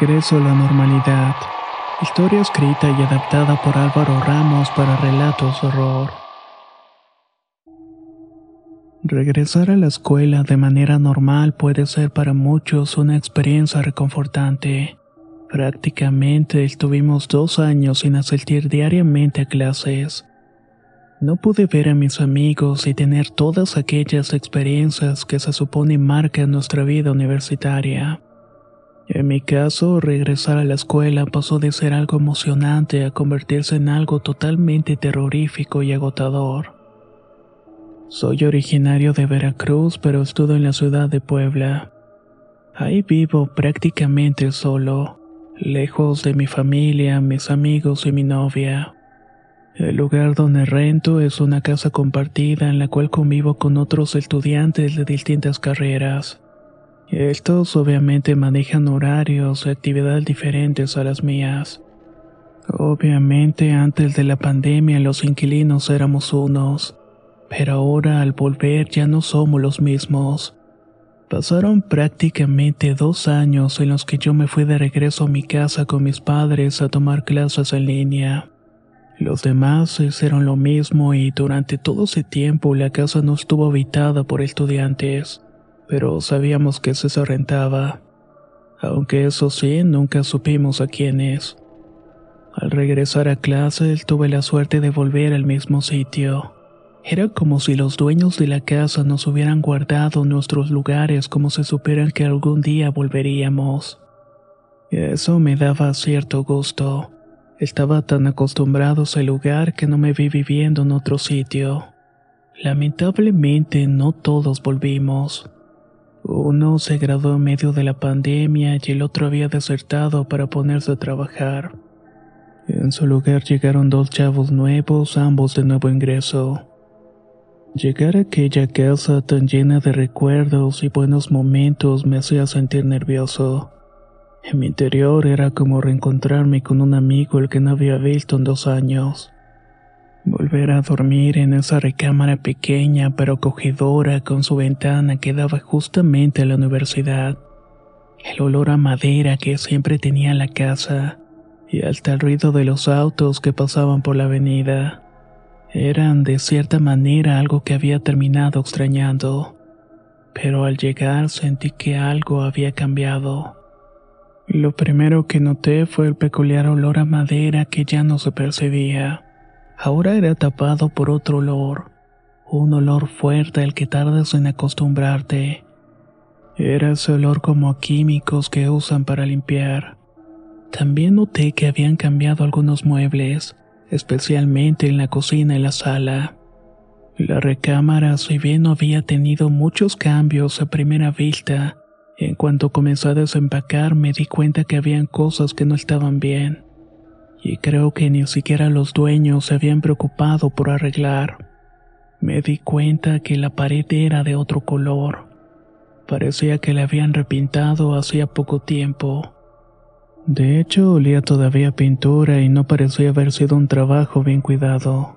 Regreso a la normalidad. Historia escrita y adaptada por Álvaro Ramos para relatos horror. Regresar a la escuela de manera normal puede ser para muchos una experiencia reconfortante. Prácticamente estuvimos dos años sin asistir diariamente a clases. No pude ver a mis amigos y tener todas aquellas experiencias que se supone marcan nuestra vida universitaria. En mi caso, regresar a la escuela pasó de ser algo emocionante a convertirse en algo totalmente terrorífico y agotador. Soy originario de Veracruz, pero estudio en la ciudad de Puebla. Ahí vivo prácticamente solo, lejos de mi familia, mis amigos y mi novia. El lugar donde rento es una casa compartida en la cual convivo con otros estudiantes de distintas carreras. Estos obviamente manejan horarios y actividades diferentes a las mías. Obviamente antes de la pandemia los inquilinos éramos unos, pero ahora al volver ya no somos los mismos. Pasaron prácticamente dos años en los que yo me fui de regreso a mi casa con mis padres a tomar clases en línea. Los demás hicieron lo mismo y durante todo ese tiempo la casa no estuvo habitada por estudiantes pero sabíamos que se rentaba. Aunque eso sí, nunca supimos a quién es. Al regresar a clase, tuve la suerte de volver al mismo sitio. Era como si los dueños de la casa nos hubieran guardado nuestros lugares como si supieran que algún día volveríamos. Eso me daba cierto gusto. Estaba tan acostumbrado a ese lugar que no me vi viviendo en otro sitio. Lamentablemente no todos volvimos. Uno se graduó en medio de la pandemia y el otro había desertado para ponerse a trabajar. En su lugar llegaron dos chavos nuevos, ambos de nuevo ingreso. Llegar a aquella casa tan llena de recuerdos y buenos momentos me hacía sentir nervioso. En mi interior era como reencontrarme con un amigo el que no había visto en dos años. Volver a dormir en esa recámara pequeña pero acogedora con su ventana que daba justamente a la universidad. El olor a madera que siempre tenía la casa y hasta el ruido de los autos que pasaban por la avenida. Eran de cierta manera algo que había terminado extrañando. Pero al llegar sentí que algo había cambiado. Lo primero que noté fue el peculiar olor a madera que ya no se percibía ahora era tapado por otro olor, un olor fuerte al que tardas en acostumbrarte. Era ese olor como químicos que usan para limpiar. También noté que habían cambiado algunos muebles, especialmente en la cocina y la sala. La recámara, si bien no había tenido muchos cambios a primera vista, en cuanto comencé a desempacar me di cuenta que habían cosas que no estaban bien y creo que ni siquiera los dueños se habían preocupado por arreglar. Me di cuenta que la pared era de otro color. Parecía que la habían repintado hacía poco tiempo. De hecho, olía todavía pintura y no parecía haber sido un trabajo bien cuidado.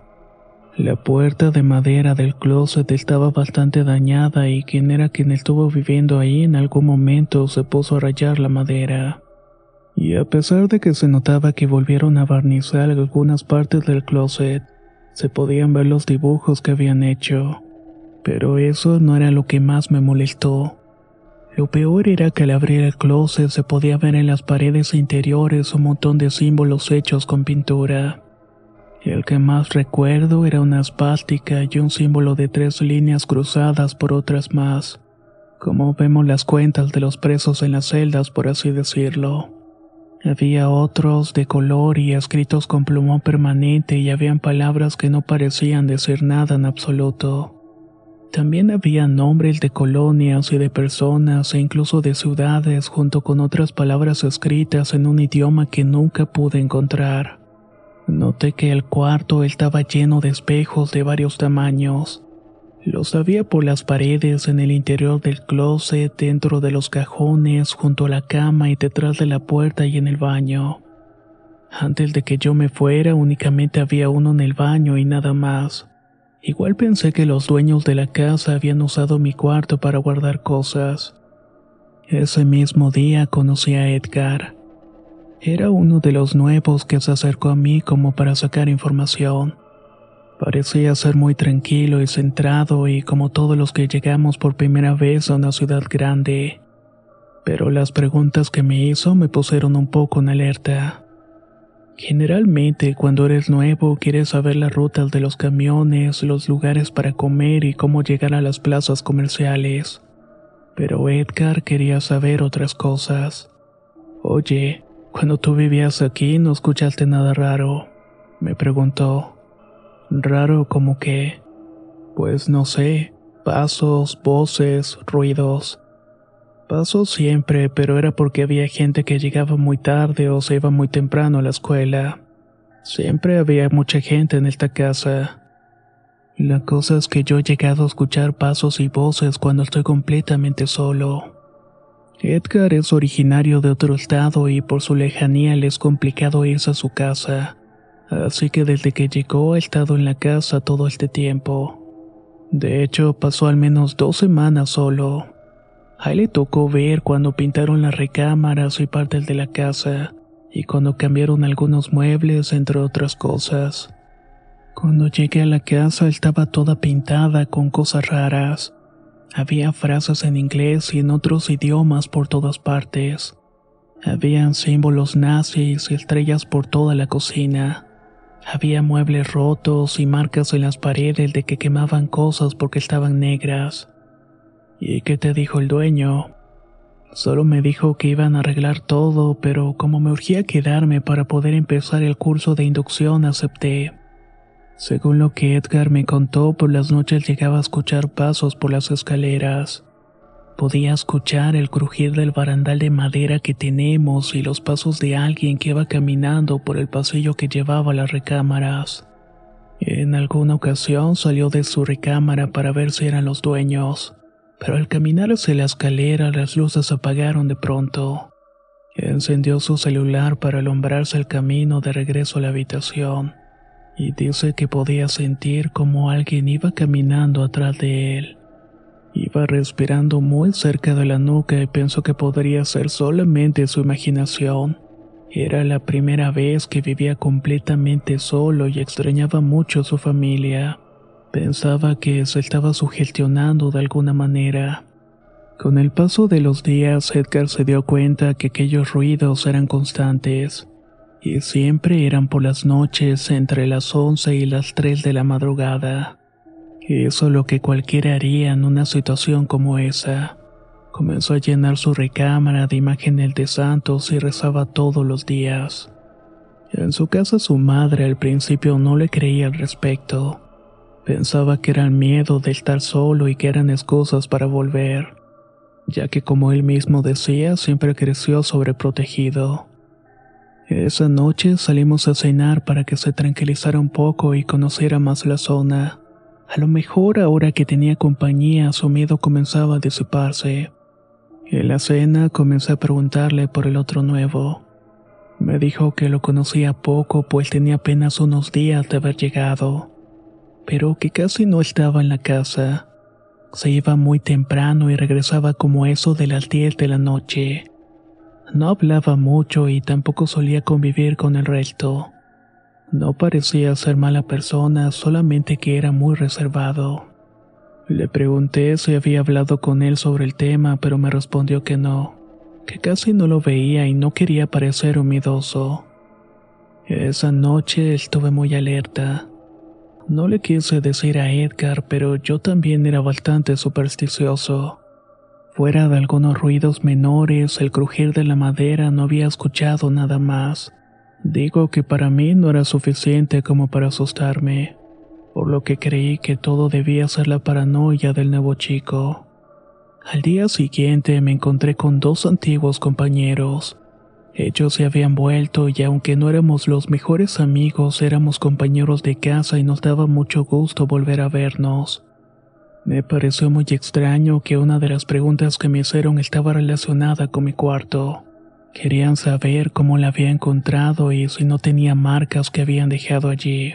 La puerta de madera del closet estaba bastante dañada y quien era quien estuvo viviendo ahí en algún momento se puso a rayar la madera y a pesar de que se notaba que volvieron a barnizar algunas partes del closet, se podían ver los dibujos que habían hecho. Pero eso no era lo que más me molestó. Lo peor era que al abrir el closet se podía ver en las paredes interiores un montón de símbolos hechos con pintura. El que más recuerdo era una espástica y un símbolo de tres líneas cruzadas por otras más, como vemos las cuentas de los presos en las celdas, por así decirlo. Había otros de color y escritos con plumón permanente y habían palabras que no parecían decir nada en absoluto. También había nombres de colonias y de personas e incluso de ciudades junto con otras palabras escritas en un idioma que nunca pude encontrar. Noté que el cuarto estaba lleno de espejos de varios tamaños. Los había por las paredes, en el interior del closet, dentro de los cajones, junto a la cama y detrás de la puerta y en el baño. Antes de que yo me fuera únicamente había uno en el baño y nada más. Igual pensé que los dueños de la casa habían usado mi cuarto para guardar cosas. Ese mismo día conocí a Edgar. Era uno de los nuevos que se acercó a mí como para sacar información. Parecía ser muy tranquilo y centrado y como todos los que llegamos por primera vez a una ciudad grande. Pero las preguntas que me hizo me pusieron un poco en alerta. Generalmente cuando eres nuevo quieres saber las rutas de los camiones, los lugares para comer y cómo llegar a las plazas comerciales. Pero Edgar quería saber otras cosas. Oye, cuando tú vivías aquí no escuchaste nada raro, me preguntó. Raro como que... Pues no sé, pasos, voces, ruidos. Pasó siempre, pero era porque había gente que llegaba muy tarde o se iba muy temprano a la escuela. Siempre había mucha gente en esta casa. La cosa es que yo he llegado a escuchar pasos y voces cuando estoy completamente solo. Edgar es originario de otro estado y por su lejanía le es complicado irse a su casa, así que desde que llegó ha estado en la casa todo este tiempo. De hecho, pasó al menos dos semanas solo. A él le tocó ver cuando pintaron las recámaras y partes de la casa, y cuando cambiaron algunos muebles, entre otras cosas. Cuando llegué a la casa estaba toda pintada con cosas raras. Había frases en inglés y en otros idiomas por todas partes. Habían símbolos nazis y estrellas por toda la cocina. Había muebles rotos y marcas en las paredes de que quemaban cosas porque estaban negras. ¿Y qué te dijo el dueño? Solo me dijo que iban a arreglar todo, pero como me urgía quedarme para poder empezar el curso de inducción, acepté. Según lo que Edgar me contó, por las noches llegaba a escuchar pasos por las escaleras. Podía escuchar el crujir del barandal de madera que tenemos y los pasos de alguien que iba caminando por el pasillo que llevaba a las recámaras. En alguna ocasión salió de su recámara para ver si eran los dueños pero al caminar hacia la escalera las luces apagaron de pronto. Encendió su celular para alumbrarse el camino de regreso a la habitación, y dice que podía sentir como alguien iba caminando atrás de él. Iba respirando muy cerca de la nuca y pensó que podría ser solamente su imaginación. Era la primera vez que vivía completamente solo y extrañaba mucho a su familia. Pensaba que se estaba sugestionando de alguna manera. Con el paso de los días, Edgar se dio cuenta que aquellos ruidos eran constantes, y siempre eran por las noches entre las 11 y las 3 de la madrugada. Eso es lo que cualquiera haría en una situación como esa. Comenzó a llenar su recámara de imágenes de santos y rezaba todos los días. En su casa su madre al principio no le creía al respecto Pensaba que era el miedo de estar solo y que eran excusas para volver, ya que como él mismo decía, siempre creció sobreprotegido. Esa noche salimos a cenar para que se tranquilizara un poco y conociera más la zona. A lo mejor ahora que tenía compañía su miedo comenzaba a disiparse. En la cena comencé a preguntarle por el otro nuevo. Me dijo que lo conocía poco pues tenía apenas unos días de haber llegado pero que casi no estaba en la casa. Se iba muy temprano y regresaba como eso de las 10 de la noche. No hablaba mucho y tampoco solía convivir con el resto. No parecía ser mala persona, solamente que era muy reservado. Le pregunté si había hablado con él sobre el tema, pero me respondió que no, que casi no lo veía y no quería parecer humidoso. Esa noche estuve muy alerta. No le quise decir a Edgar, pero yo también era bastante supersticioso. Fuera de algunos ruidos menores, el crujir de la madera no había escuchado nada más. Digo que para mí no era suficiente como para asustarme, por lo que creí que todo debía ser la paranoia del nuevo chico. Al día siguiente me encontré con dos antiguos compañeros. Ellos se habían vuelto y aunque no éramos los mejores amigos, éramos compañeros de casa y nos daba mucho gusto volver a vernos. Me pareció muy extraño que una de las preguntas que me hicieron estaba relacionada con mi cuarto. Querían saber cómo la había encontrado y si no tenía marcas que habían dejado allí.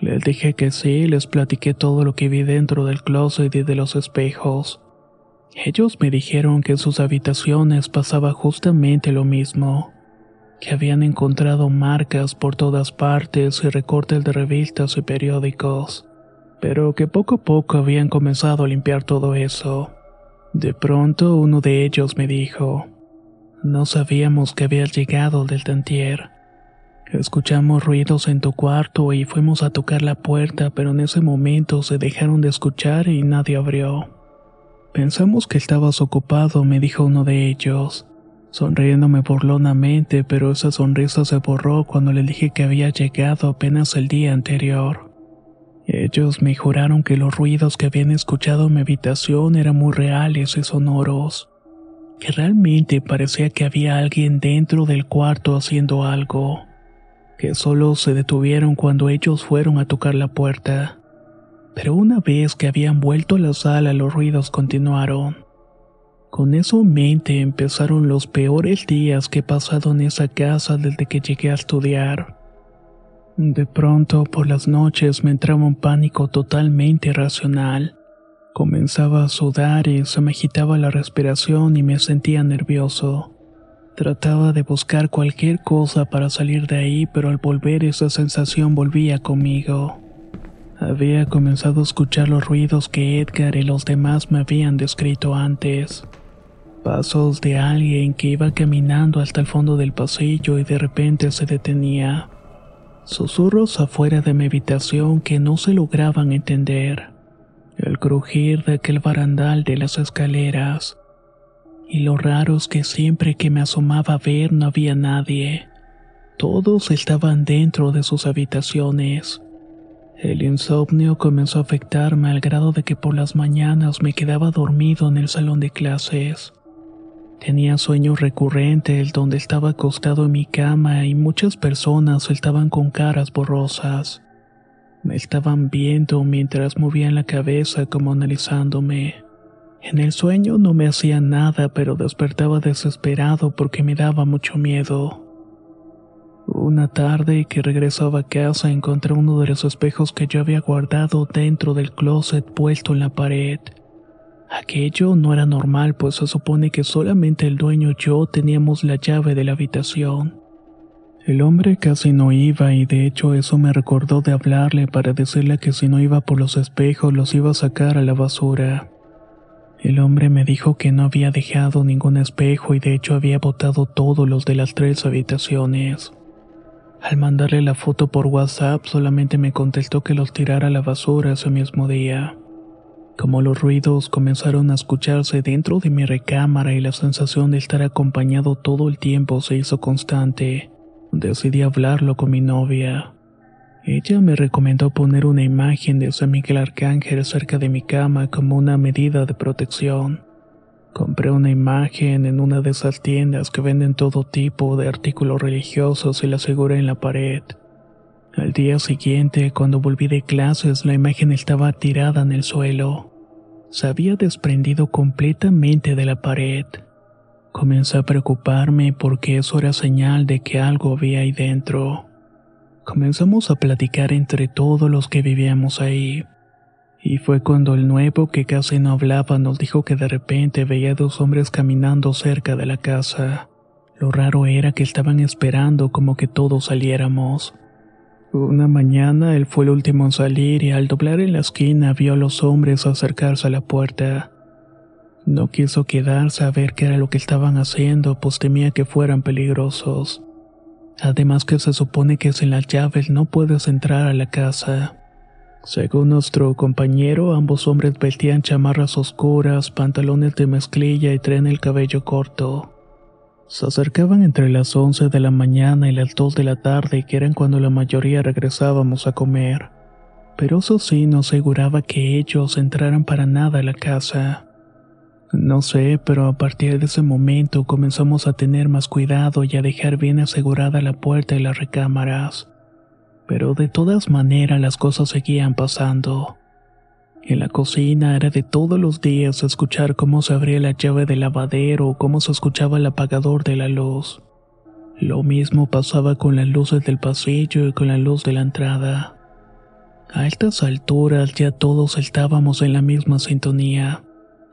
Les dije que sí les platiqué todo lo que vi dentro del closet y de los espejos. Ellos me dijeron que en sus habitaciones pasaba justamente lo mismo, que habían encontrado marcas por todas partes y recortes de revistas y periódicos pero que poco a poco habían comenzado a limpiar todo eso. De pronto uno de ellos me dijo, no sabíamos que habías llegado del tantier. Escuchamos ruidos en tu cuarto y fuimos a tocar la puerta, pero en ese momento se dejaron de escuchar y nadie abrió. Pensamos que estabas ocupado, me dijo uno de ellos, sonriéndome burlonamente, pero esa sonrisa se borró cuando le dije que había llegado apenas el día anterior. Ellos me juraron que los ruidos que habían escuchado en mi habitación eran muy reales y sonoros, que realmente parecía que había alguien dentro del cuarto haciendo algo, que solo se detuvieron cuando ellos fueron a tocar la puerta. Pero una vez que habían vuelto a la sala los ruidos continuaron. Con eso en mente empezaron los peores días que he pasado en esa casa desde que llegué a estudiar. De pronto, por las noches me entraba un pánico totalmente irracional. Comenzaba a sudar y se me agitaba la respiración y me sentía nervioso. Trataba de buscar cualquier cosa para salir de ahí, pero al volver esa sensación volvía conmigo. Había comenzado a escuchar los ruidos que Edgar y los demás me habían descrito antes. Pasos de alguien que iba caminando hasta el fondo del pasillo y de repente se detenía. Susurros afuera de mi habitación que no se lograban entender. El crujir de aquel barandal de las escaleras. Y lo raro es que siempre que me asomaba a ver no había nadie. Todos estaban dentro de sus habitaciones. El insomnio comenzó a afectarme al grado de que por las mañanas me quedaba dormido en el salón de clases. Tenía sueños recurrentes donde estaba acostado en mi cama y muchas personas estaban con caras borrosas. Me estaban viendo mientras movían la cabeza como analizándome. En el sueño no me hacía nada, pero despertaba desesperado porque me daba mucho miedo. Una tarde que regresaba a casa encontré uno de los espejos que yo había guardado dentro del closet puesto en la pared. Aquello no era normal, pues se supone que solamente el dueño y yo teníamos la llave de la habitación. El hombre casi no iba y de hecho eso me recordó de hablarle para decirle que si no iba por los espejos los iba a sacar a la basura. El hombre me dijo que no había dejado ningún espejo y de hecho había botado todos los de las tres habitaciones. Al mandarle la foto por WhatsApp solamente me contestó que los tirara a la basura ese mismo día. Como los ruidos comenzaron a escucharse dentro de mi recámara y la sensación de estar acompañado todo el tiempo se hizo constante, decidí hablarlo con mi novia. Ella me recomendó poner una imagen de San Miguel Arcángel cerca de mi cama como una medida de protección. Compré una imagen en una de esas tiendas que venden todo tipo de artículos religiosos y la aseguré en la pared. Al día siguiente, cuando volví de clases, la imagen estaba tirada en el suelo se había desprendido completamente de la pared. Comencé a preocuparme porque eso era señal de que algo había ahí dentro. Comenzamos a platicar entre todos los que vivíamos ahí. Y fue cuando el nuevo, que casi no hablaba, nos dijo que de repente veía dos hombres caminando cerca de la casa. Lo raro era que estaban esperando como que todos saliéramos. Una mañana él fue el último en salir y al doblar en la esquina vio a los hombres acercarse a la puerta. No quiso quedarse a ver qué era lo que estaban haciendo, pues temía que fueran peligrosos. Además que se supone que sin las llaves no puedes entrar a la casa. Según nuestro compañero, ambos hombres vestían chamarras oscuras, pantalones de mezclilla y traen el cabello corto. Se acercaban entre las 11 de la mañana y las 2 de la tarde, que eran cuando la mayoría regresábamos a comer. Pero eso sí no aseguraba que ellos entraran para nada a la casa. No sé, pero a partir de ese momento comenzamos a tener más cuidado y a dejar bien asegurada la puerta y las recámaras. Pero de todas maneras las cosas seguían pasando. En la cocina era de todos los días escuchar cómo se abría la llave del lavadero o cómo se escuchaba el apagador de la luz. Lo mismo pasaba con las luces del pasillo y con la luz de la entrada. A estas alturas ya todos estábamos en la misma sintonía.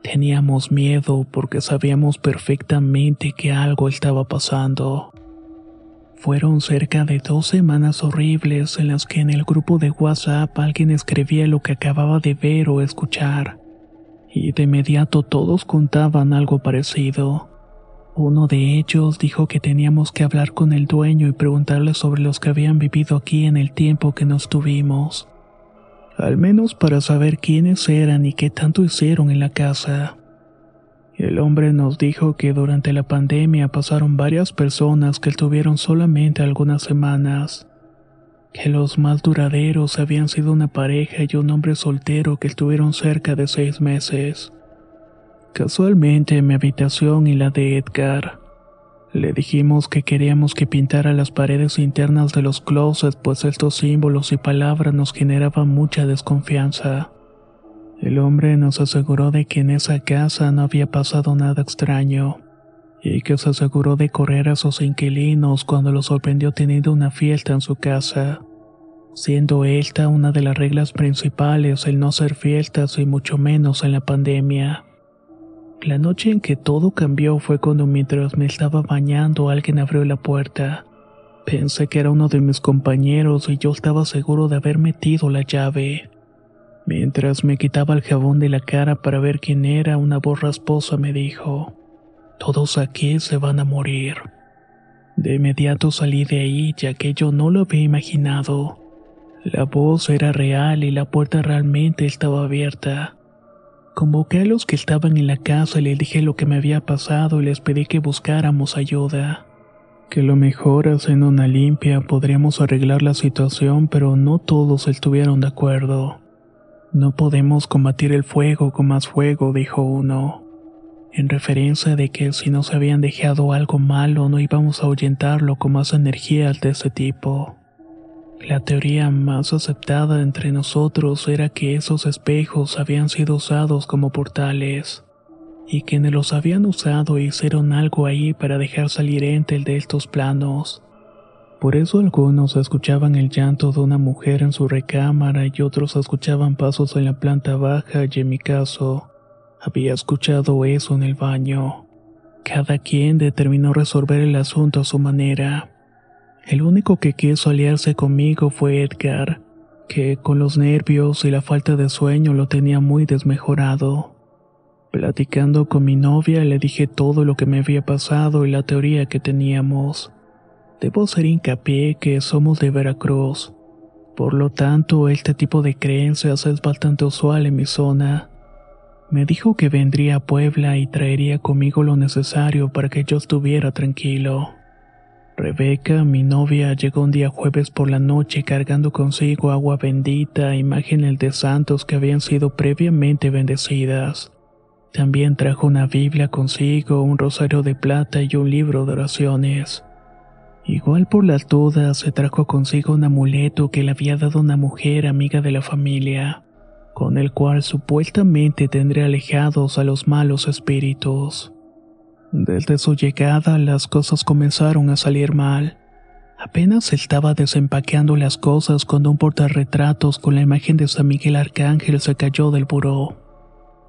Teníamos miedo porque sabíamos perfectamente que algo estaba pasando. Fueron cerca de dos semanas horribles en las que en el grupo de WhatsApp alguien escribía lo que acababa de ver o escuchar. Y de inmediato todos contaban algo parecido. Uno de ellos dijo que teníamos que hablar con el dueño y preguntarle sobre los que habían vivido aquí en el tiempo que nos tuvimos al menos para saber quiénes eran y qué tanto hicieron en la casa. El hombre nos dijo que durante la pandemia pasaron varias personas que estuvieron solamente algunas semanas, que los más duraderos habían sido una pareja y un hombre soltero que estuvieron cerca de seis meses. Casualmente mi habitación y la de Edgar le dijimos que queríamos que pintara las paredes internas de los closets, pues estos símbolos y palabras nos generaban mucha desconfianza. El hombre nos aseguró de que en esa casa no había pasado nada extraño, y que se aseguró de correr a sus inquilinos cuando los sorprendió teniendo una fiesta en su casa, siendo esta una de las reglas principales el no ser fiestas y mucho menos en la pandemia. La noche en que todo cambió fue cuando mientras me estaba bañando alguien abrió la puerta. Pensé que era uno de mis compañeros y yo estaba seguro de haber metido la llave. Mientras me quitaba el jabón de la cara para ver quién era, una voz rasposa me dijo, Todos aquí se van a morir. De inmediato salí de ahí ya que yo no lo había imaginado. La voz era real y la puerta realmente estaba abierta. Convoqué a los que estaban en la casa y les dije lo que me había pasado y les pedí que buscáramos ayuda. Que lo mejor haciendo una limpia podríamos arreglar la situación, pero no todos estuvieron de acuerdo. No podemos combatir el fuego con más fuego, dijo uno, en referencia de que si nos habían dejado algo malo no íbamos a ahuyentarlo con más energías de ese tipo. La teoría más aceptada entre nosotros era que esos espejos habían sido usados como portales, y quienes los habían usado hicieron algo ahí para dejar salir ente de estos planos. Por eso algunos escuchaban el llanto de una mujer en su recámara y otros escuchaban pasos en la planta baja y en mi caso, había escuchado eso en el baño. Cada quien determinó resolver el asunto a su manera. El único que quiso aliarse conmigo fue Edgar, que con los nervios y la falta de sueño lo tenía muy desmejorado. Platicando con mi novia le dije todo lo que me había pasado y la teoría que teníamos. Debo ser hincapié que somos de Veracruz. Por lo tanto, este tipo de creencias es bastante usual en mi zona. Me dijo que vendría a Puebla y traería conmigo lo necesario para que yo estuviera tranquilo. Rebeca, mi novia, llegó un día jueves por la noche cargando consigo agua bendita, imágenes de santos que habían sido previamente bendecidas. También trajo una Biblia consigo, un rosario de plata y un libro de oraciones. Igual por las dudas, se trajo consigo un amuleto que le había dado una mujer amiga de la familia, con el cual supuestamente tendría alejados a los malos espíritus. Desde su llegada las cosas comenzaron a salir mal. Apenas estaba desempaqueando las cosas cuando un portarretratos con la imagen de San Miguel Arcángel se cayó del buró.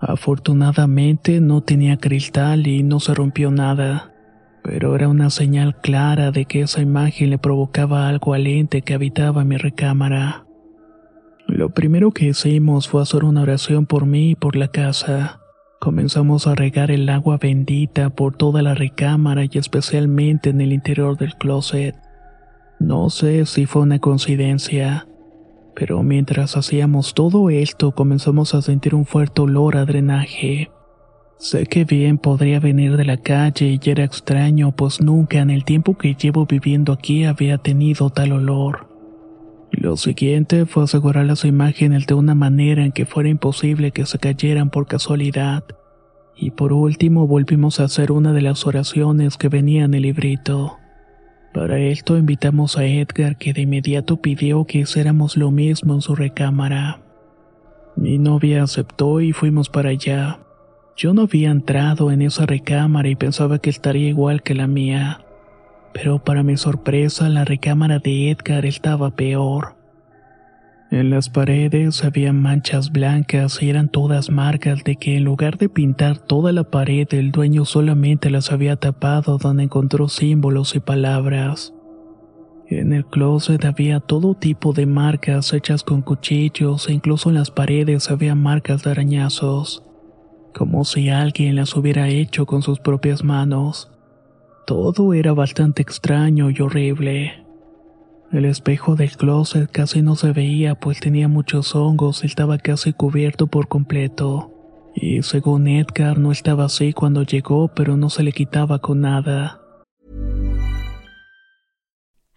Afortunadamente no tenía cristal y no se rompió nada, pero era una señal clara de que esa imagen le provocaba algo al ente que habitaba mi recámara. Lo primero que hicimos fue hacer una oración por mí y por la casa. Comenzamos a regar el agua bendita por toda la recámara y especialmente en el interior del closet. No sé si fue una coincidencia, pero mientras hacíamos todo esto comenzamos a sentir un fuerte olor a drenaje. Sé que bien podría venir de la calle y era extraño, pues nunca en el tiempo que llevo viviendo aquí había tenido tal olor. Lo siguiente fue asegurar las imágenes de una manera en que fuera imposible que se cayeran por casualidad. Y por último volvimos a hacer una de las oraciones que venía en el librito. Para esto invitamos a Edgar que de inmediato pidió que hiciéramos lo mismo en su recámara. Mi novia aceptó y fuimos para allá. Yo no había entrado en esa recámara y pensaba que estaría igual que la mía. Pero para mi sorpresa la recámara de Edgar estaba peor. En las paredes había manchas blancas y eran todas marcas de que en lugar de pintar toda la pared el dueño solamente las había tapado donde encontró símbolos y palabras. En el closet había todo tipo de marcas hechas con cuchillos e incluso en las paredes había marcas de arañazos como si alguien las hubiera hecho con sus propias manos. Todo era bastante extraño y horrible. El espejo del closet casi no se veía pues tenía muchos hongos y estaba casi cubierto por completo. Y según Edgar no estaba así cuando llegó, pero no se le quitaba con nada.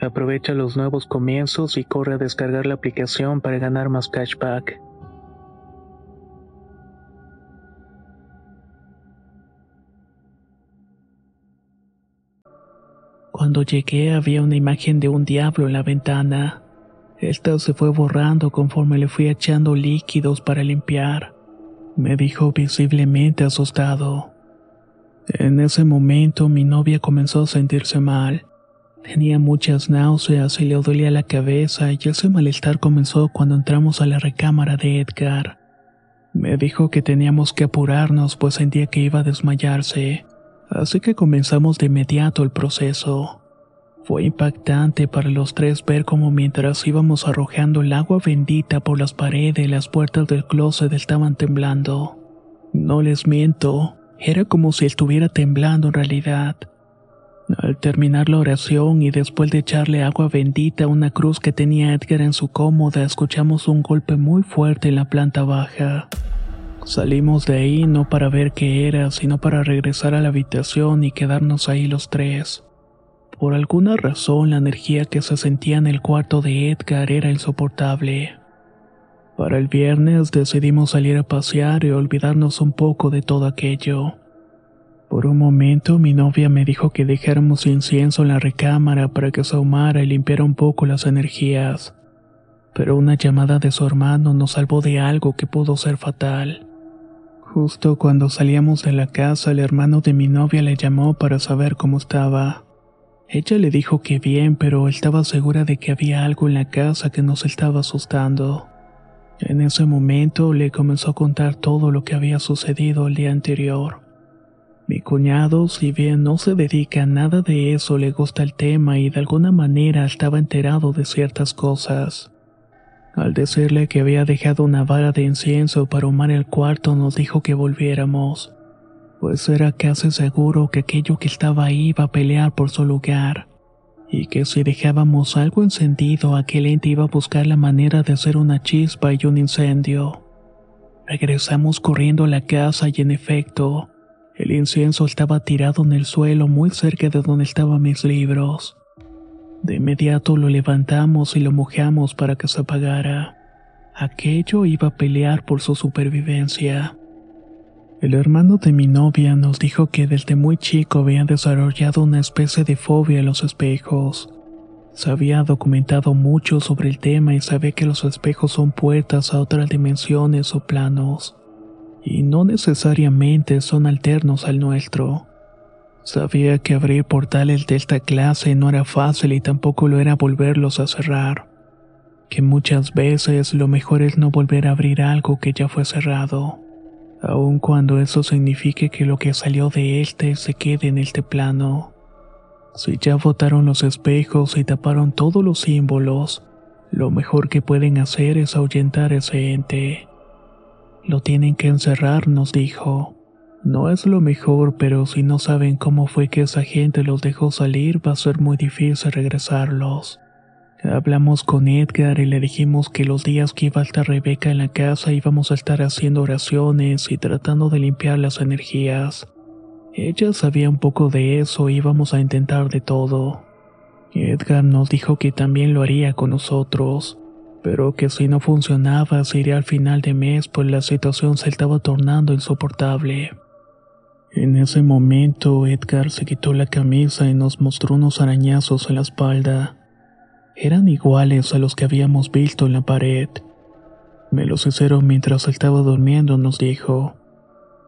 Aprovecha los nuevos comienzos y corre a descargar la aplicación para ganar más cashback. Cuando llegué había una imagen de un diablo en la ventana. Esta se fue borrando conforme le fui echando líquidos para limpiar. Me dijo visiblemente asustado. En ese momento mi novia comenzó a sentirse mal. Tenía muchas náuseas y le dolía la cabeza y ese malestar comenzó cuando entramos a la recámara de Edgar. Me dijo que teníamos que apurarnos pues sentía que iba a desmayarse, así que comenzamos de inmediato el proceso. Fue impactante para los tres ver cómo mientras íbamos arrojando el agua bendita por las paredes y las puertas del closet estaban temblando. No les miento, era como si estuviera temblando en realidad. Al terminar la oración y después de echarle agua bendita a una cruz que tenía Edgar en su cómoda, escuchamos un golpe muy fuerte en la planta baja. Salimos de ahí no para ver qué era, sino para regresar a la habitación y quedarnos ahí los tres. Por alguna razón la energía que se sentía en el cuarto de Edgar era insoportable. Para el viernes decidimos salir a pasear y olvidarnos un poco de todo aquello. Por un momento mi novia me dijo que dejáramos incienso en la recámara para que se ahumara y limpiara un poco las energías. Pero una llamada de su hermano nos salvó de algo que pudo ser fatal. Justo cuando salíamos de la casa, el hermano de mi novia le llamó para saber cómo estaba. Ella le dijo que bien, pero estaba segura de que había algo en la casa que nos estaba asustando. En ese momento le comenzó a contar todo lo que había sucedido el día anterior. Mi cuñado, si bien no se dedica a nada de eso, le gusta el tema y de alguna manera estaba enterado de ciertas cosas. Al decirle que había dejado una vara de incienso para humar el cuarto, nos dijo que volviéramos, pues era casi seguro que aquello que estaba ahí iba a pelear por su lugar, y que si dejábamos algo encendido, aquel ente iba a buscar la manera de hacer una chispa y un incendio. Regresamos corriendo a la casa y en efecto, el incienso estaba tirado en el suelo muy cerca de donde estaban mis libros. De inmediato lo levantamos y lo mojamos para que se apagara. Aquello iba a pelear por su supervivencia. El hermano de mi novia nos dijo que desde muy chico había desarrollado una especie de fobia a los espejos. Se había documentado mucho sobre el tema y sabe que los espejos son puertas a otras dimensiones o planos y no necesariamente son alternos al nuestro. Sabía que abrir portales de esta clase no era fácil y tampoco lo era volverlos a cerrar. Que muchas veces lo mejor es no volver a abrir algo que ya fue cerrado, aun cuando eso signifique que lo que salió de este se quede en este plano. Si ya botaron los espejos y taparon todos los símbolos, lo mejor que pueden hacer es ahuyentar ese ente. Lo tienen que encerrar, nos dijo. No es lo mejor, pero si no saben cómo fue que esa gente los dejó salir, va a ser muy difícil regresarlos. Hablamos con Edgar y le dijimos que los días que iba a estar Rebeca en la casa íbamos a estar haciendo oraciones y tratando de limpiar las energías. Ella sabía un poco de eso y íbamos a intentar de todo. Edgar nos dijo que también lo haría con nosotros pero que si no funcionaba se iría al final de mes pues la situación se estaba tornando insoportable. En ese momento Edgar se quitó la camisa y nos mostró unos arañazos en la espalda. Eran iguales a los que habíamos visto en la pared. Me los hicieron mientras estaba durmiendo, nos dijo.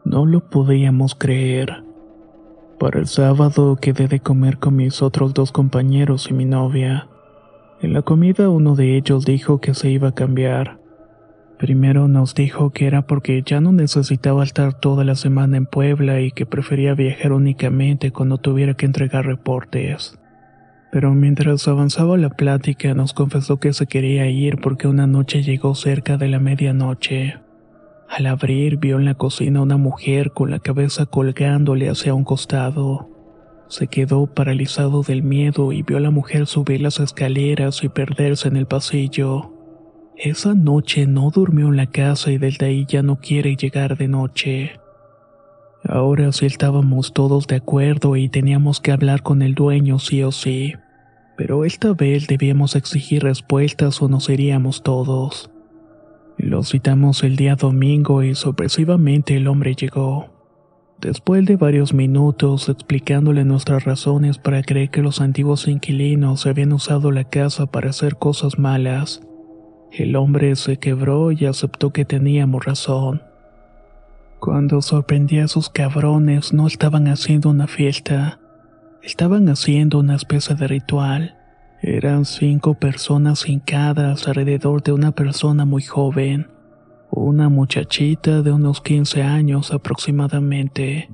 No lo podíamos creer. Para el sábado quedé de comer con mis otros dos compañeros y mi novia. En la comida uno de ellos dijo que se iba a cambiar. Primero nos dijo que era porque ya no necesitaba estar toda la semana en Puebla y que prefería viajar únicamente cuando tuviera que entregar reportes. Pero mientras avanzaba la plática nos confesó que se quería ir porque una noche llegó cerca de la medianoche. Al abrir vio en la cocina una mujer con la cabeza colgándole hacia un costado. Se quedó paralizado del miedo y vio a la mujer subir las escaleras y perderse en el pasillo. Esa noche no durmió en la casa y desde ahí ya no quiere llegar de noche. Ahora sí estábamos todos de acuerdo y teníamos que hablar con el dueño sí o sí, pero esta vez debíamos exigir respuestas o nos iríamos todos. Lo citamos el día domingo y sorpresivamente el hombre llegó. Después de varios minutos explicándole nuestras razones para creer que los antiguos inquilinos habían usado la casa para hacer cosas malas, el hombre se quebró y aceptó que teníamos razón. Cuando sorprendí a esos cabrones no estaban haciendo una fiesta, estaban haciendo una especie de ritual. Eran cinco personas hincadas alrededor de una persona muy joven una muchachita de unos 15 años aproximadamente.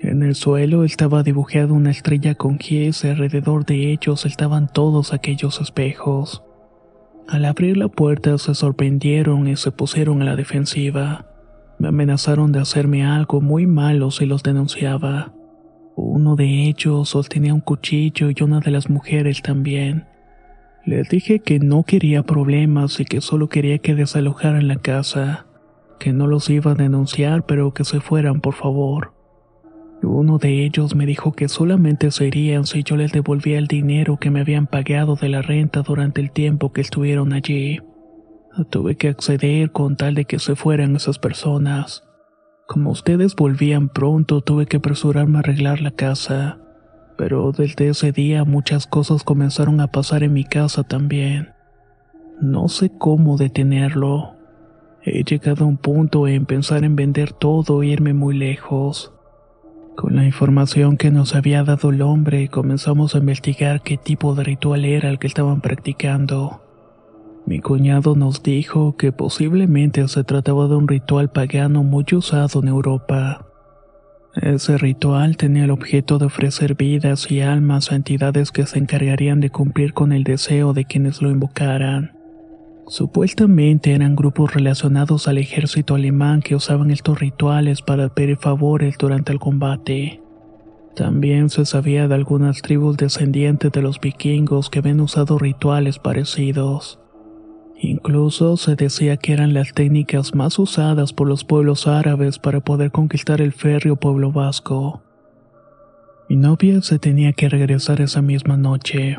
En el suelo estaba dibujada una estrella con gies y alrededor de ellos estaban todos aquellos espejos. Al abrir la puerta se sorprendieron y se pusieron a la defensiva. Me amenazaron de hacerme algo muy malo si los denunciaba. Uno de ellos sostenía un cuchillo y una de las mujeres también. Les dije que no quería problemas y que solo quería que desalojaran la casa, que no los iba a denunciar pero que se fueran por favor. Uno de ellos me dijo que solamente se irían si yo les devolvía el dinero que me habían pagado de la renta durante el tiempo que estuvieron allí. Tuve que acceder con tal de que se fueran esas personas. Como ustedes volvían pronto, tuve que apresurarme a arreglar la casa pero desde ese día muchas cosas comenzaron a pasar en mi casa también. No sé cómo detenerlo. He llegado a un punto en pensar en vender todo e irme muy lejos. Con la información que nos había dado el hombre, comenzamos a investigar qué tipo de ritual era el que estaban practicando. Mi cuñado nos dijo que posiblemente se trataba de un ritual pagano muy usado en Europa. Ese ritual tenía el objeto de ofrecer vidas y almas a entidades que se encargarían de cumplir con el deseo de quienes lo invocaran. Supuestamente eran grupos relacionados al ejército alemán que usaban estos rituales para pedir favores durante el combate. También se sabía de algunas tribus descendientes de los vikingos que habían usado rituales parecidos. Incluso se decía que eran las técnicas más usadas por los pueblos árabes para poder conquistar el férreo pueblo vasco. Mi novia se tenía que regresar esa misma noche,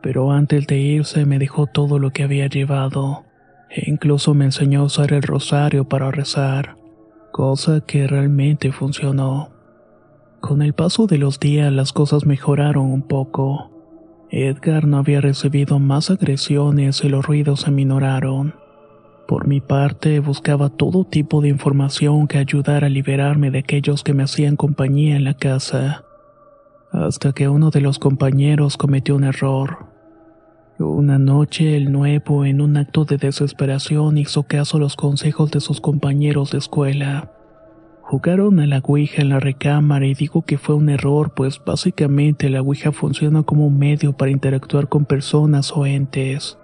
pero antes de irse me dejó todo lo que había llevado, e incluso me enseñó a usar el rosario para rezar, cosa que realmente funcionó. Con el paso de los días las cosas mejoraron un poco. Edgar no había recibido más agresiones y los ruidos se minoraron. Por mi parte, buscaba todo tipo de información que ayudara a liberarme de aquellos que me hacían compañía en la casa. Hasta que uno de los compañeros cometió un error. Una noche el nuevo, en un acto de desesperación, hizo caso a los consejos de sus compañeros de escuela. Jugaron a la Ouija en la recámara y digo que fue un error, pues básicamente la Ouija funciona como un medio para interactuar con personas o entes.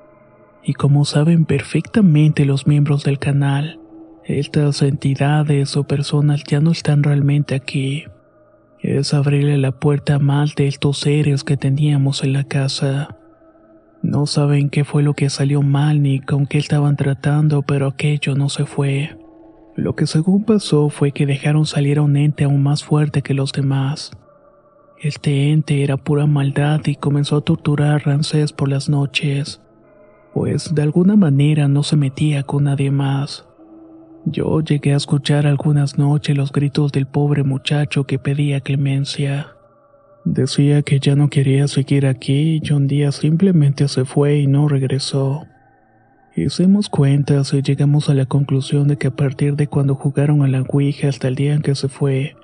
Y como saben perfectamente los miembros del canal, estas entidades o personas ya no están realmente aquí. Es abrirle la puerta mal de estos seres que teníamos en la casa. No saben qué fue lo que salió mal ni con qué estaban tratando, pero aquello no se fue. Lo que según pasó fue que dejaron salir a un ente aún más fuerte que los demás. Este ente era pura maldad y comenzó a torturar a Rancés por las noches, pues de alguna manera no se metía con nadie más. Yo llegué a escuchar algunas noches los gritos del pobre muchacho que pedía clemencia. Decía que ya no quería seguir aquí y un día simplemente se fue y no regresó. Hicimos cuentas y llegamos a la conclusión de que a partir de cuando jugaron a la Ouija hasta el día en que se fue,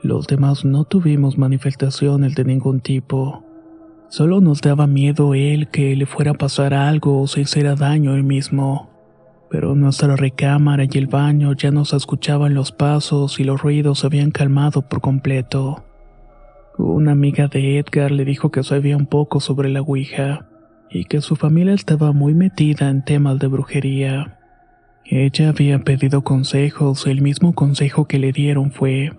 los demás no tuvimos manifestaciones de ningún tipo. Solo nos daba miedo él que le fuera a pasar algo o se hiciera daño él mismo. Pero nuestra recámara y el baño ya nos escuchaban los pasos y los ruidos se habían calmado por completo. Una amiga de Edgar le dijo que sabía un poco sobre la Ouija y que su familia estaba muy metida en temas de brujería. Ella había pedido consejos y el mismo consejo que le dieron fue,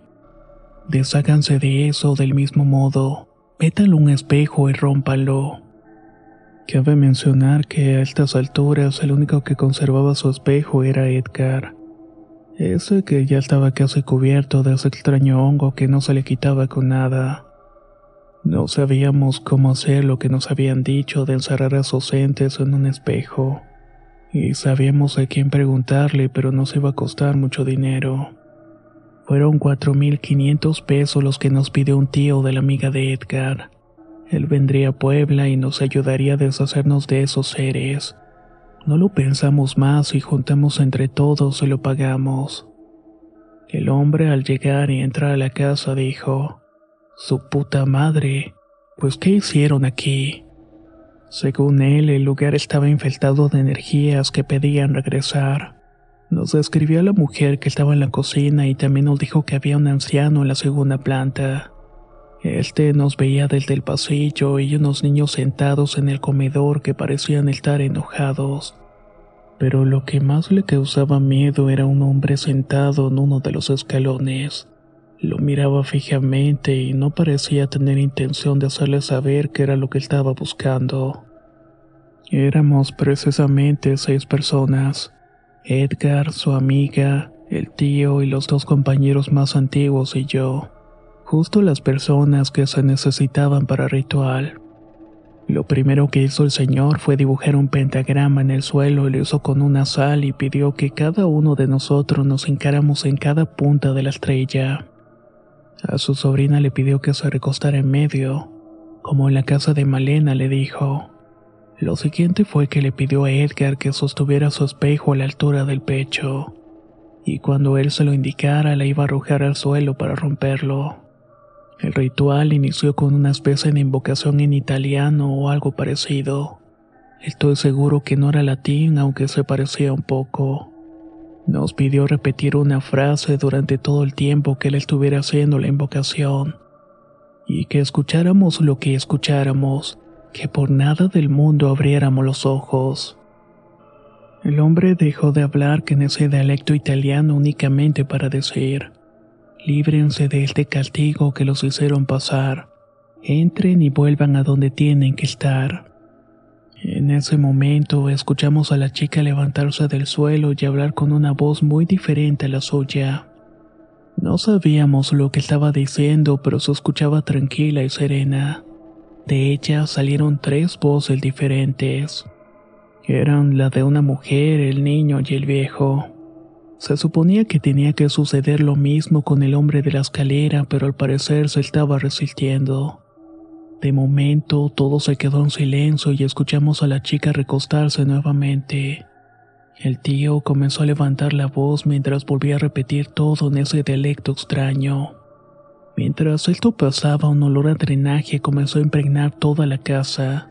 desháganse de eso del mismo modo, métalo un espejo y rómpalo. Cabe mencionar que a estas alturas el único que conservaba su espejo era Edgar, ese que ya estaba casi cubierto de ese extraño hongo que no se le quitaba con nada. No sabíamos cómo hacer lo que nos habían dicho de encerrar a esos entes en un espejo. Y sabíamos a quién preguntarle, pero nos iba a costar mucho dinero. Fueron 4.500 pesos los que nos pidió un tío de la amiga de Edgar. Él vendría a Puebla y nos ayudaría a deshacernos de esos seres. No lo pensamos más y juntamos entre todos y lo pagamos. El hombre al llegar y entrar a la casa dijo, Su puta madre, pues ¿qué hicieron aquí? Según él, el lugar estaba infectado de energías que pedían regresar. Nos describió a la mujer que estaba en la cocina y también nos dijo que había un anciano en la segunda planta. Este nos veía desde el pasillo y unos niños sentados en el comedor que parecían estar enojados. Pero lo que más le causaba miedo era un hombre sentado en uno de los escalones. Lo miraba fijamente y no parecía tener intención de hacerle saber qué era lo que estaba buscando. Éramos precisamente seis personas. Edgar, su amiga, el tío y los dos compañeros más antiguos y yo justo las personas que se necesitaban para ritual. Lo primero que hizo el señor fue dibujar un pentagrama en el suelo y lo hizo con una sal y pidió que cada uno de nosotros nos encáramos en cada punta de la estrella. A su sobrina le pidió que se recostara en medio, como en la casa de Malena le dijo. Lo siguiente fue que le pidió a Edgar que sostuviera su espejo a la altura del pecho, y cuando él se lo indicara la iba a arrojar al suelo para romperlo. El ritual inició con una especie de invocación en italiano o algo parecido. Estoy seguro que no era latín, aunque se parecía un poco. Nos pidió repetir una frase durante todo el tiempo que él estuviera haciendo la invocación. Y que escucháramos lo que escucháramos, que por nada del mundo abriéramos los ojos. El hombre dejó de hablar en ese dialecto italiano únicamente para decir, líbrense de este castigo que los hicieron pasar, entren y vuelvan a donde tienen que estar. En ese momento escuchamos a la chica levantarse del suelo y hablar con una voz muy diferente a la suya. No sabíamos lo que estaba diciendo, pero se escuchaba tranquila y serena. De ella salieron tres voces diferentes. Eran la de una mujer, el niño y el viejo. Se suponía que tenía que suceder lo mismo con el hombre de la escalera, pero al parecer se estaba resistiendo. De momento todo se quedó en silencio y escuchamos a la chica recostarse nuevamente. El tío comenzó a levantar la voz mientras volvía a repetir todo en ese dialecto extraño. Mientras esto pasaba, un olor a drenaje comenzó a impregnar toda la casa.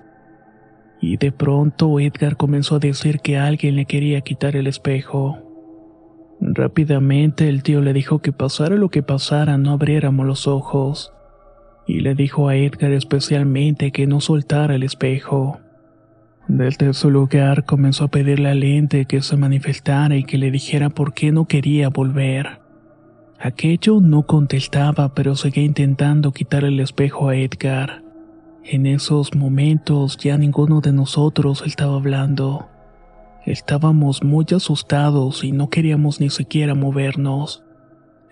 Y de pronto Edgar comenzó a decir que alguien le quería quitar el espejo. Rápidamente el tío le dijo que pasara lo que pasara no abriéramos los ojos, y le dijo a Edgar especialmente que no soltara el espejo. Desde su lugar comenzó a pedirle al ente que se manifestara y que le dijera por qué no quería volver. Aquello no contestaba, pero seguía intentando quitar el espejo a Edgar. En esos momentos ya ninguno de nosotros estaba hablando. Estábamos muy asustados y no queríamos ni siquiera movernos.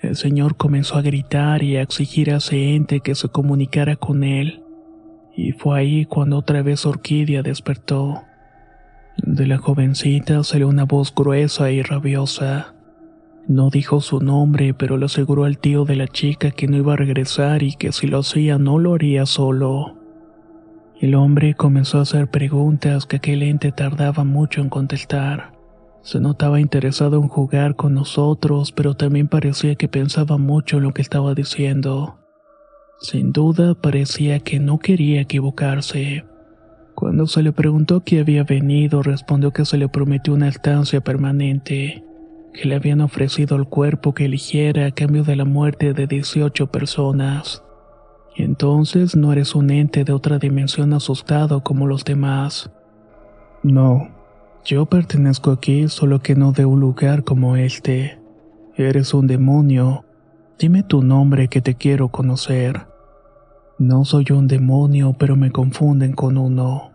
El señor comenzó a gritar y a exigir a ese ente que se comunicara con él. Y fue ahí cuando otra vez Orquídea despertó. De la jovencita salió una voz gruesa y rabiosa. No dijo su nombre, pero le aseguró al tío de la chica que no iba a regresar y que si lo hacía no lo haría solo. El hombre comenzó a hacer preguntas que aquel ente tardaba mucho en contestar. Se notaba interesado en jugar con nosotros, pero también parecía que pensaba mucho en lo que estaba diciendo. Sin duda parecía que no quería equivocarse. Cuando se le preguntó qué había venido, respondió que se le prometió una estancia permanente, que le habían ofrecido el cuerpo que eligiera a cambio de la muerte de 18 personas. Entonces no eres un ente de otra dimensión asustado como los demás. No, yo pertenezco aquí solo que no de un lugar como este. Eres un demonio. Dime tu nombre que te quiero conocer. No soy un demonio, pero me confunden con uno.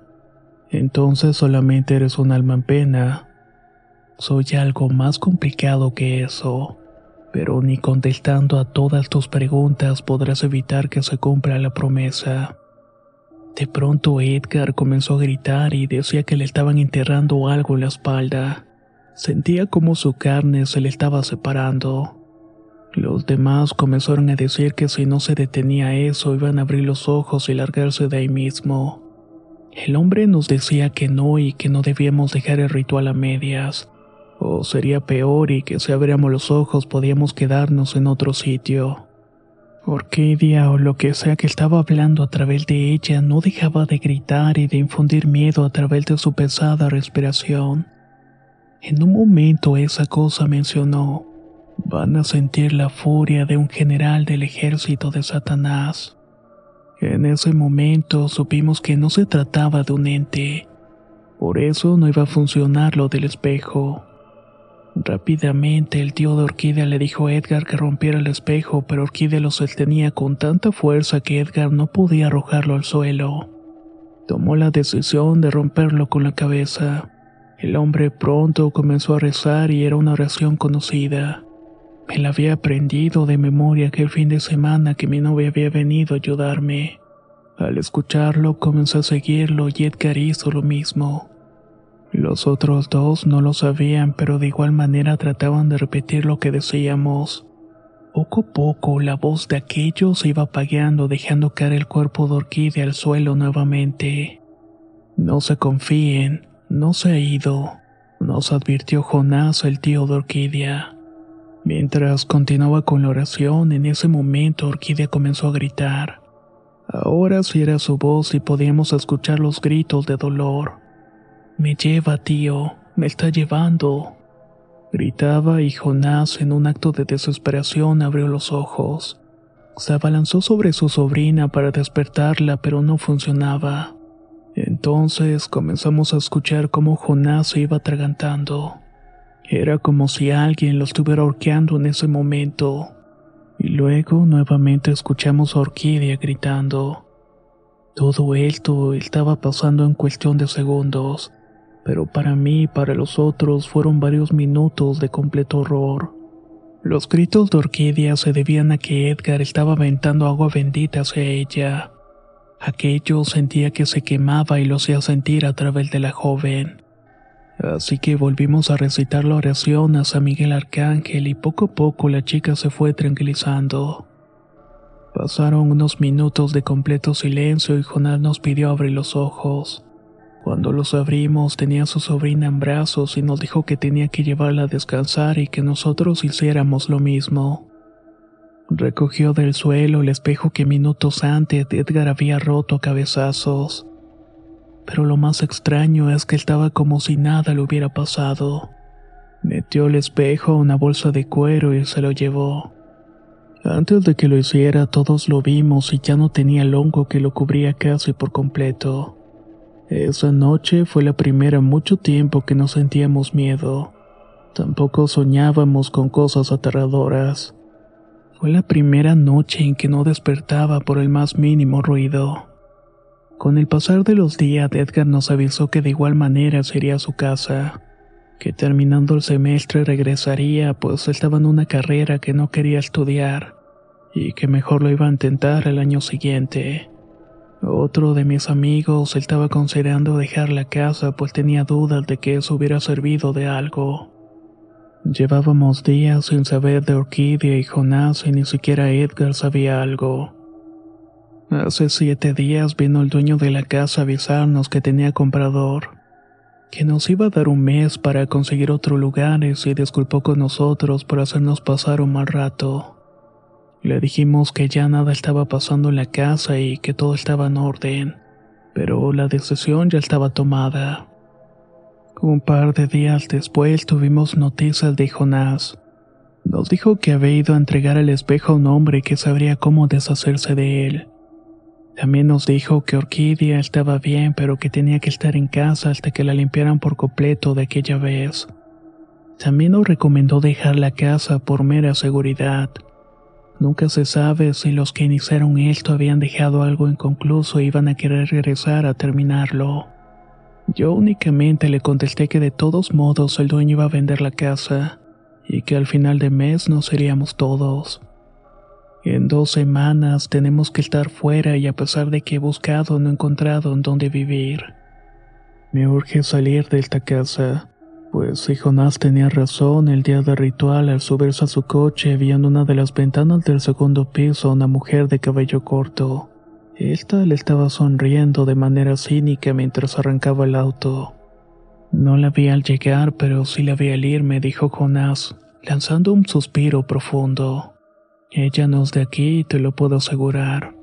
Entonces solamente eres un alma en pena. Soy algo más complicado que eso pero ni contestando a todas tus preguntas podrás evitar que se cumpla la promesa. De pronto Edgar comenzó a gritar y decía que le estaban enterrando algo en la espalda. Sentía como su carne se le estaba separando. Los demás comenzaron a decir que si no se detenía eso iban a abrir los ojos y largarse de ahí mismo. El hombre nos decía que no y que no debíamos dejar el ritual a medias, o sería peor y que si abríamos los ojos podíamos quedarnos en otro sitio. Orquídea o lo que sea que estaba hablando a través de ella no dejaba de gritar y de infundir miedo a través de su pesada respiración. En un momento esa cosa mencionó, van a sentir la furia de un general del ejército de Satanás. En ese momento supimos que no se trataba de un ente, por eso no iba a funcionar lo del espejo. Rápidamente el tío de Orquídea le dijo a Edgar que rompiera el espejo, pero Orquídea lo sostenía con tanta fuerza que Edgar no podía arrojarlo al suelo. Tomó la decisión de romperlo con la cabeza. El hombre pronto comenzó a rezar y era una oración conocida. Me la había aprendido de memoria aquel fin de semana que mi novia había venido a ayudarme. Al escucharlo comencé a seguirlo y Edgar hizo lo mismo. Los otros dos no lo sabían, pero de igual manera trataban de repetir lo que decíamos. Poco a poco la voz de aquellos se iba apagando, dejando caer el cuerpo de Orquídea al suelo nuevamente. No se confíen, no se ha ido, nos advirtió Jonás, el tío de Orquídea. Mientras continuaba con la oración, en ese momento Orquídea comenzó a gritar. Ahora sí era su voz y podíamos escuchar los gritos de dolor. Me lleva, tío, me está llevando. Gritaba y Jonás, en un acto de desesperación, abrió los ojos. Se abalanzó sobre su sobrina para despertarla, pero no funcionaba. Entonces comenzamos a escuchar cómo Jonás se iba atragantando. Era como si alguien lo estuviera horqueando en ese momento. Y luego nuevamente escuchamos a Orquídea gritando. Todo esto estaba pasando en cuestión de segundos, pero para mí y para los otros fueron varios minutos de completo horror. Los gritos de Orquídea se debían a que Edgar estaba aventando agua bendita hacia ella. Aquello sentía que se quemaba y lo hacía sentir a través de la joven. Así que volvimos a recitar la oración a San Miguel Arcángel y poco a poco la chica se fue tranquilizando. Pasaron unos minutos de completo silencio y Jonás nos pidió abrir los ojos. Cuando los abrimos tenía a su sobrina en brazos y nos dijo que tenía que llevarla a descansar y que nosotros hiciéramos lo mismo. Recogió del suelo el espejo que minutos antes Edgar había roto a cabezazos pero lo más extraño es que estaba como si nada le hubiera pasado. Metió el espejo a una bolsa de cuero y se lo llevó. Antes de que lo hiciera todos lo vimos y ya no tenía el hongo que lo cubría casi por completo. Esa noche fue la primera mucho tiempo que no sentíamos miedo. Tampoco soñábamos con cosas aterradoras. Fue la primera noche en que no despertaba por el más mínimo ruido. Con el pasar de los días, Edgar nos avisó que de igual manera sería su casa, que terminando el semestre regresaría, pues estaba en una carrera que no quería estudiar, y que mejor lo iba a intentar el año siguiente. Otro de mis amigos estaba considerando dejar la casa, pues tenía dudas de que eso hubiera servido de algo. Llevábamos días sin saber de Orquídea y Jonás y ni siquiera Edgar sabía algo. Hace siete días vino el dueño de la casa a avisarnos que tenía comprador, que nos iba a dar un mes para conseguir otro lugar y se disculpó con nosotros por hacernos pasar un mal rato. Le dijimos que ya nada estaba pasando en la casa y que todo estaba en orden, pero la decisión ya estaba tomada. Un par de días después tuvimos noticias de Jonás. Nos dijo que había ido a entregar el espejo a un hombre que sabría cómo deshacerse de él. También nos dijo que Orquídea estaba bien, pero que tenía que estar en casa hasta que la limpiaran por completo de aquella vez. También nos recomendó dejar la casa por mera seguridad. Nunca se sabe si los que iniciaron esto habían dejado algo inconcluso e iban a querer regresar a terminarlo. Yo únicamente le contesté que de todos modos el dueño iba a vender la casa y que al final de mes no seríamos todos. En dos semanas tenemos que estar fuera y a pesar de que he buscado no he encontrado en dónde vivir. Me urge salir de esta casa, Pues si Jonás tenía razón, el día del ritual al subirse a su coche vio en una de las ventanas del segundo piso a una mujer de cabello corto. Esta le estaba sonriendo de manera cínica mientras arrancaba el auto. No la vi al llegar, pero sí la vi al irme, dijo Jonás, lanzando un suspiro profundo. Ella no es de aquí, te lo puedo asegurar.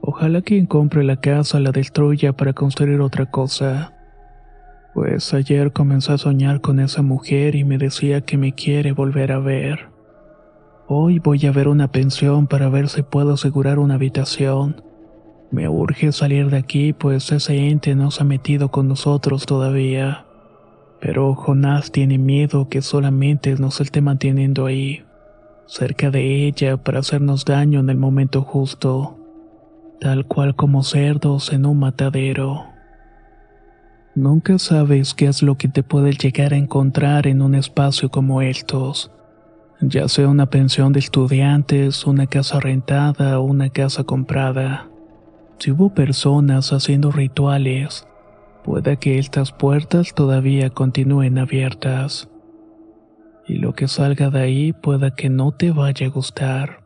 Ojalá quien compre la casa la destruya para construir otra cosa. Pues ayer comencé a soñar con esa mujer y me decía que me quiere volver a ver. Hoy voy a ver una pensión para ver si puedo asegurar una habitación. Me urge salir de aquí pues ese ente no se ha metido con nosotros todavía. Pero Jonás tiene miedo que solamente nos esté manteniendo ahí, cerca de ella para hacernos daño en el momento justo, tal cual como cerdos en un matadero. Nunca sabes qué es lo que te puede llegar a encontrar en un espacio como estos, ya sea una pensión de estudiantes, una casa rentada o una casa comprada. Si hubo personas haciendo rituales, puede que estas puertas todavía continúen abiertas. Y lo que salga de ahí pueda que no te vaya a gustar.